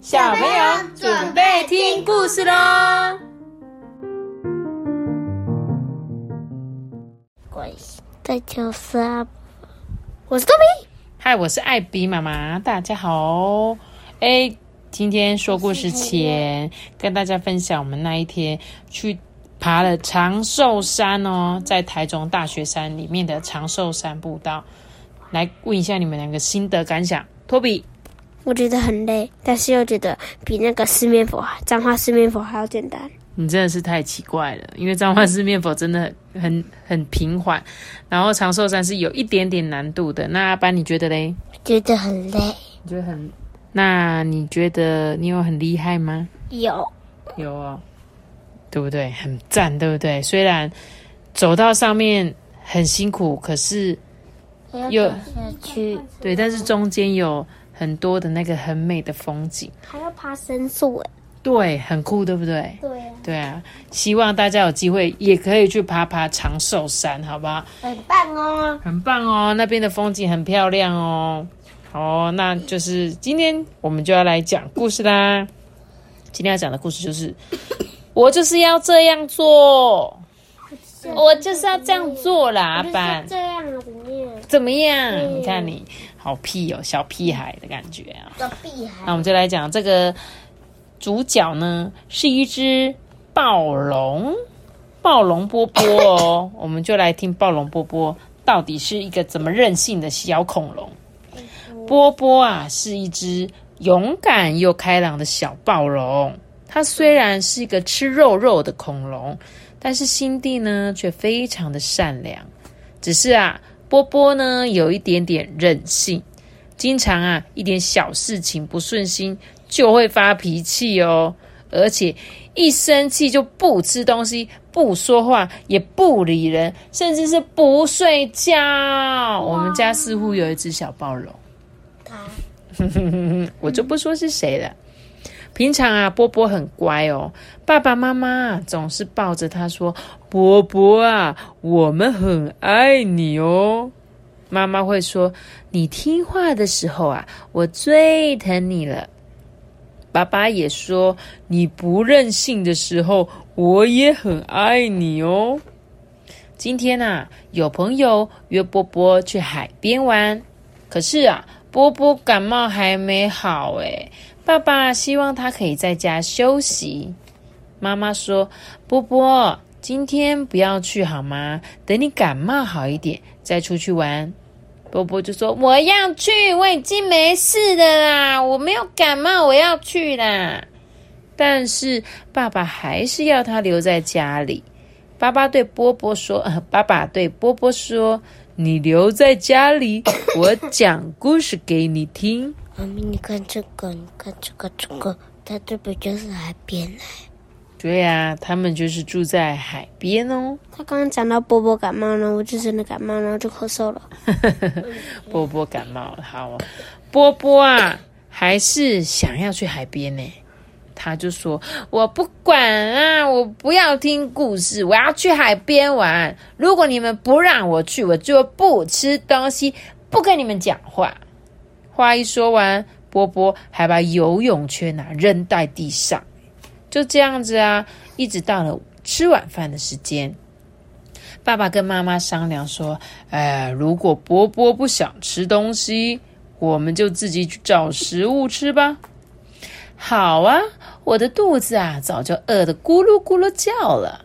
小朋友准备听故事喽！在九十二，我是多比。嗨，我是艾比妈妈，大家好。哎，今天说故事前，跟大家分享我们那一天去爬了长寿山哦，在台中大学山里面的长寿山步道。来问一下你们两个心得感想，托比。我觉得很累，但是又觉得比那个四面佛、脏话四面佛还要简单。你真的是太奇怪了，因为脏话四面佛真的很很平缓，然后长寿山是有一点点难度的。那阿班你觉得嘞？觉得很累。你觉得很？那你觉得你有很厉害吗？有，有哦，对不对？很赞，对不对？虽然走到上面很辛苦，可是又下去。对，但是中间有。很多的那个很美的风景，还要爬绳树哎，对，很酷，对不对？对，对啊，希望大家有机会也可以去爬爬长寿山，好不好？很棒哦，很棒哦，那边的风景很漂亮哦。哦，那就是今天我们就要来讲故事啦。今天要讲的故事就是，我就是要这样做，我就是要这样做啦，阿班。这样怎么样？怎么样？你看你。好屁哦，小屁孩的感觉啊！小屁孩。那我们就来讲这个主角呢，是一只暴龙，暴龙波波哦。我们就来听暴龙波波到底是一个怎么任性的小恐龙。波波啊，是一只勇敢又开朗的小暴龙。它虽然是一个吃肉肉的恐龙，但是心地呢却非常的善良。只是啊。波波呢，有一点点任性，经常啊，一点小事情不顺心就会发脾气哦，而且一生气就不吃东西、不说话、也不理人，甚至是不睡觉。我们家似乎有一只小暴龙，我就不说是谁了。平常啊，波波很乖哦，爸爸妈妈总是抱着他说：“波波啊，我们很爱你哦。”妈妈会说：“你听话的时候啊，我最疼你了。”爸爸也说：“你不任性的时候，我也很爱你哦。”今天啊，有朋友约波波去海边玩，可是啊，波波感冒还没好诶爸爸希望他可以在家休息。妈妈说：“波波，今天不要去好吗？等你感冒好一点再出去玩。”波波就说：“我要去，我已经没事的啦，我没有感冒，我要去啦。”但是爸爸还是要他留在家里。爸爸对波波说：“ 爸爸对波波说，你留在家里，我讲故事给你听。”妈咪，你看这个，你看这个，这个，它这不就是海边嘞？对呀，他们就是住在海边哦。他刚刚讲到波波感冒了，我就真的感冒，然后就咳嗽了。波波感冒了，好，波波啊，还是想要去海边呢。他就说：“我不管啊，我不要听故事，我要去海边玩。如果你们不让我去，我就不吃东西，不跟你们讲话。”话一说完，波波还把游泳圈啊扔在地上，就这样子啊，一直到了吃晚饭的时间。爸爸跟妈妈商量说：“哎，如果波波不想吃东西，我们就自己去找食物吃吧。”好啊，我的肚子啊早就饿得咕噜咕噜叫了。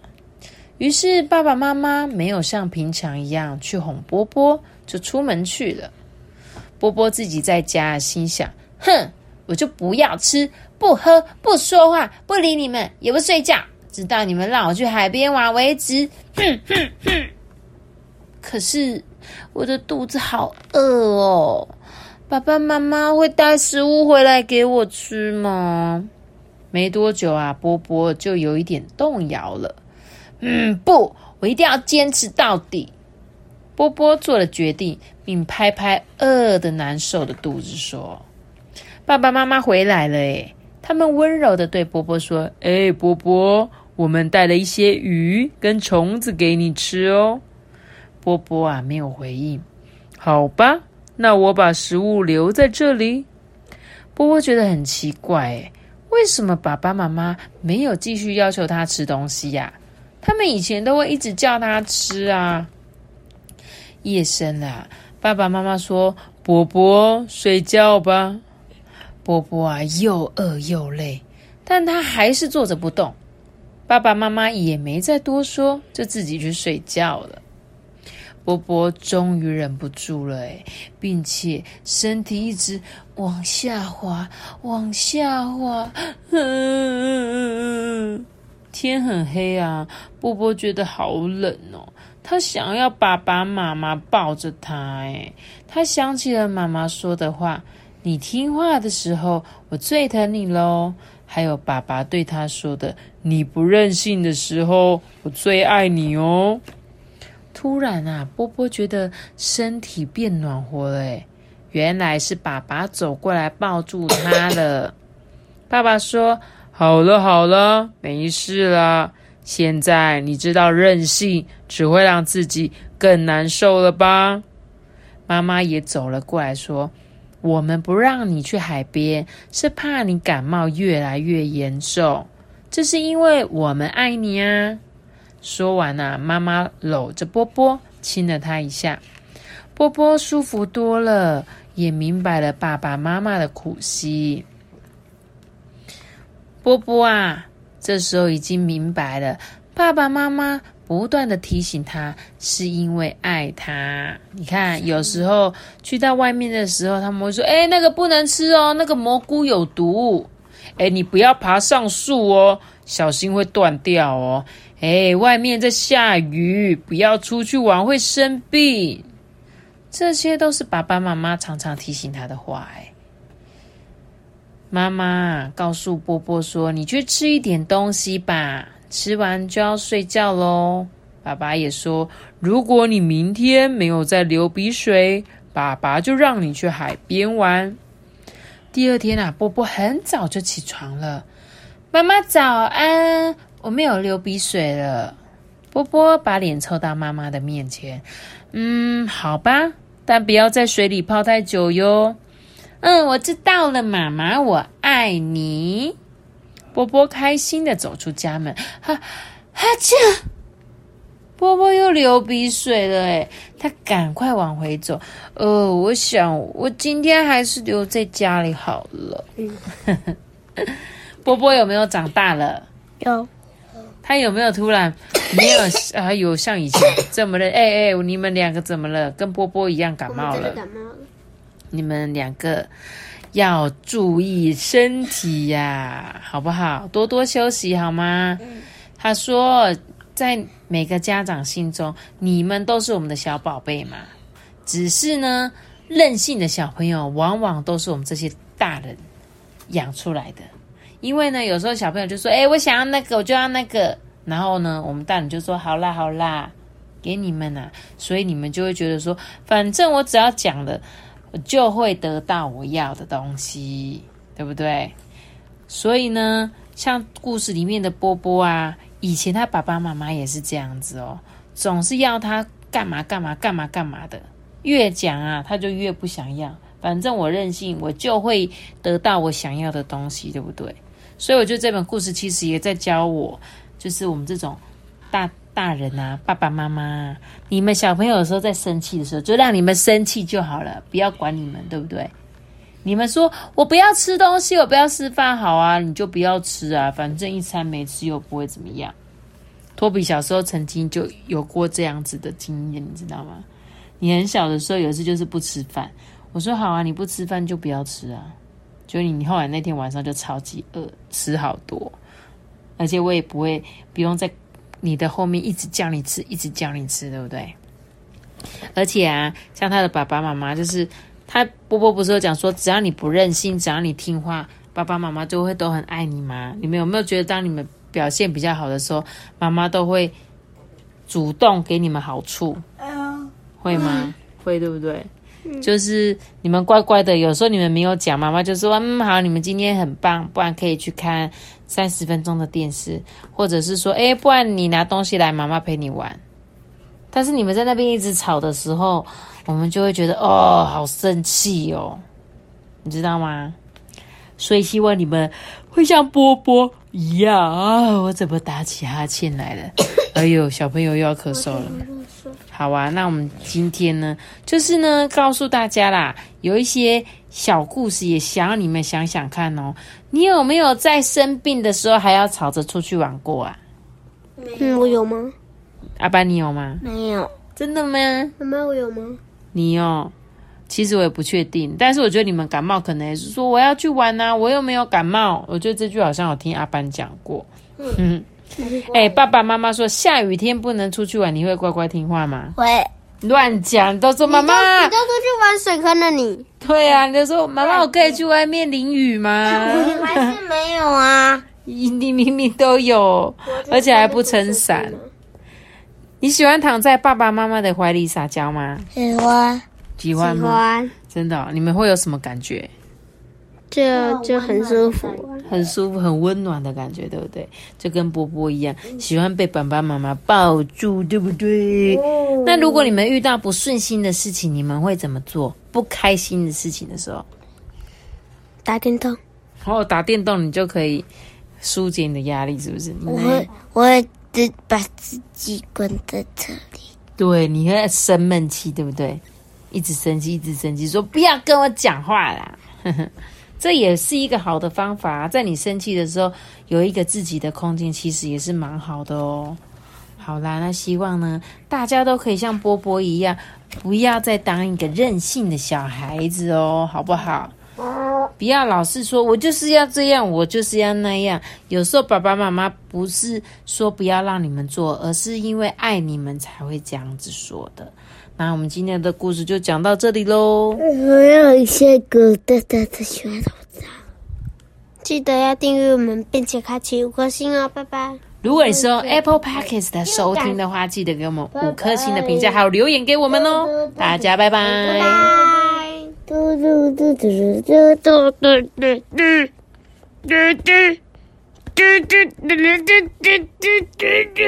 于是爸爸妈妈没有像平常一样去哄波波，就出门去了。波波自己在家，心想：“哼，我就不要吃、不喝、不说话、不理你们，也不睡觉，直到你们让我去海边玩为止。”哼哼哼。可是我的肚子好饿哦，爸爸妈妈会带食物回来给我吃吗？没多久啊，波波就有一点动摇了。嗯，不，我一定要坚持到底。波波做了决定，并拍拍饿得难受的肚子，说：“爸爸妈妈回来了。”诶他们温柔的对波波说：“哎，波波，我们带了一些鱼跟虫子给你吃哦。”波波啊，没有回应。好吧，那我把食物留在这里。波波觉得很奇怪，哎，为什么爸爸妈妈没有继续要求他吃东西呀？他们以前都会一直叫他吃啊。夜深了，爸爸妈妈说：“波波睡觉吧。”波波啊，又饿又累，但他还是坐着不动。爸爸妈妈也没再多说，就自己去睡觉了。波波终于忍不住了，并且身体一直往下滑，往下滑。天很黑啊，波波觉得好冷哦。他想要爸爸妈妈抱着他，哎，他想起了妈妈说的话：“你听话的时候，我最疼你喽。”还有爸爸对他说的：“你不任性的时候，我最爱你哦。”突然啊，波波觉得身体变暖和了。哎，原来是爸爸走过来抱住他了。爸爸说：“好了好了，没事了。现在你知道任性只会让自己更难受了吧？”妈妈也走了过来，说：“我们不让你去海边，是怕你感冒越来越严重。这是因为我们爱你啊。”说完啊，妈妈搂着波波，亲了他一下。波波舒服多了，也明白了爸爸妈妈的苦心。波波啊，这时候已经明白了，爸爸妈妈不断的提醒他，是因为爱他。你看，有时候去到外面的时候，他们会说：“哎，那个不能吃哦，那个蘑菇有毒。哎，你不要爬上树哦，小心会断掉哦。”哎，外面在下雨，不要出去玩，会生病。这些都是爸爸妈妈常常提醒他的话。哎，妈妈告诉波波说：“你去吃一点东西吧，吃完就要睡觉喽。”爸爸也说：“如果你明天没有再流鼻水，爸爸就让你去海边玩。”第二天啊，波波很早就起床了。妈妈早安。我没有流鼻水了。波波把脸凑到妈妈的面前，嗯，好吧，但不要在水里泡太久哟。嗯，我知道了，妈妈，我爱你。波波开心的走出家门，哈，哈切！波波又流鼻水了，哎，他赶快往回走。呃，我想我今天还是留在家里好了。波波有没有长大了？有。他有没有突然没有啊？有像以前这么的？哎哎，你们两个怎么了？跟波波一样感冒了。感冒了。你们两个要注意身体呀，好不好？多多休息好吗？他说，在每个家长心中，你们都是我们的小宝贝嘛。只是呢，任性的小朋友往往都是我们这些大人养出来的。因为呢，有时候小朋友就说：“哎，我想要那个，我就要那个。”然后呢，我们大人就说：“好啦，好啦，给你们呐。”所以你们就会觉得说：“反正我只要讲了，就会得到我要的东西，对不对？”所以呢，像故事里面的波波啊，以前他爸爸妈妈也是这样子哦，总是要他干嘛干嘛干嘛干嘛的，越讲啊，他就越不想要。反正我任性，我就会得到我想要的东西，对不对？所以我觉得这本故事其实也在教我，就是我们这种大大人啊，爸爸妈妈，你们小朋友的时候在生气的时候，就让你们生气就好了，不要管你们，对不对？你们说我不要吃东西，我不要吃饭，好啊，你就不要吃啊，反正一餐没吃又不会怎么样。托比小时候曾经就有过这样子的经验，你知道吗？你很小的时候有一次就是不吃饭，我说好啊，你不吃饭就不要吃啊。就你后来那天晚上就超级饿，吃好多，而且我也不会不用再你的后面一直叫你吃，一直叫你吃，对不对？而且啊，像他的爸爸妈妈，就是他波波不是有讲说，只要你不任性，只要你听话，爸爸妈妈就会都很爱你吗？你们有没有觉得，当你们表现比较好的时候，妈妈都会主动给你们好处？会吗？会，对不对？就是你们乖乖的，有时候你们没有讲，妈妈就说：“嗯，好，你们今天很棒，不然可以去看三十分钟的电视，或者是说，哎，不然你拿东西来，妈妈陪你玩。”但是你们在那边一直吵的时候，我们就会觉得哦，好生气哦，你知道吗？所以希望你们会像波波一样啊！我怎么打起哈欠来了？哎呦，小朋友又要咳嗽了。好啊，那我们今天呢，就是呢，告诉大家啦，有一些小故事，也想要你们想想看哦。你有没有在生病的时候还要吵着出去玩过啊？嗯，我有吗？阿班，你有吗？没有。真的吗？妈妈，我有吗？你哦。其实我也不确定，但是我觉得你们感冒可能也是说我要去玩呐，我又没有感冒。我觉得这句好像有听阿班讲过。嗯。哎，爸爸妈妈说下雨天不能出去玩，你会乖乖听话吗？会。乱讲，都说妈妈。你都出去玩水坑了，你。对啊，你就说妈妈，我可以去外面淋雨吗？还是没有啊？你 你明明都有，而且还不撑伞。你喜欢躺在爸爸妈妈的怀里撒娇吗？喜欢。喜欢吗？真的，你们会有什么感觉？就就很舒服，很舒服，很温暖的感觉，对不对？就跟波波一样，喜欢被爸爸妈妈抱住，对不对？那如果你们遇到不顺心的事情，你们会怎么做？不开心的事情的时候，打电动。哦，打电动你就可以疏解你的压力，是不是？我会，我会自把自己关在这里。对，你会生闷气，对不对？一直生气，一直生气，说不要跟我讲话啦。这也是一个好的方法，在你生气的时候，有一个自己的空间，其实也是蛮好的哦。好啦，那希望呢，大家都可以像波波一样，不要再当一个任性的小孩子哦，好不好？不要老是说我就是要这样，我就是要那样。有时候爸爸妈妈不是说不要让你们做，而是因为爱你们才会这样子说的。那我们今天的故事就讲到这里喽。我要一些歌，大家的喜欢记得要订阅我们，并且开启五颗星哦，拜拜。如果你是用 Apple Podcast 的收听的话，记得给我们五颗星的评价，还有留言给我们哦。大家拜拜。嘟嘟嘟嘟嘟嘟嘟嘟嘟嘟嘟嘟嘟嘟嘟嘟嘟嘟嘟。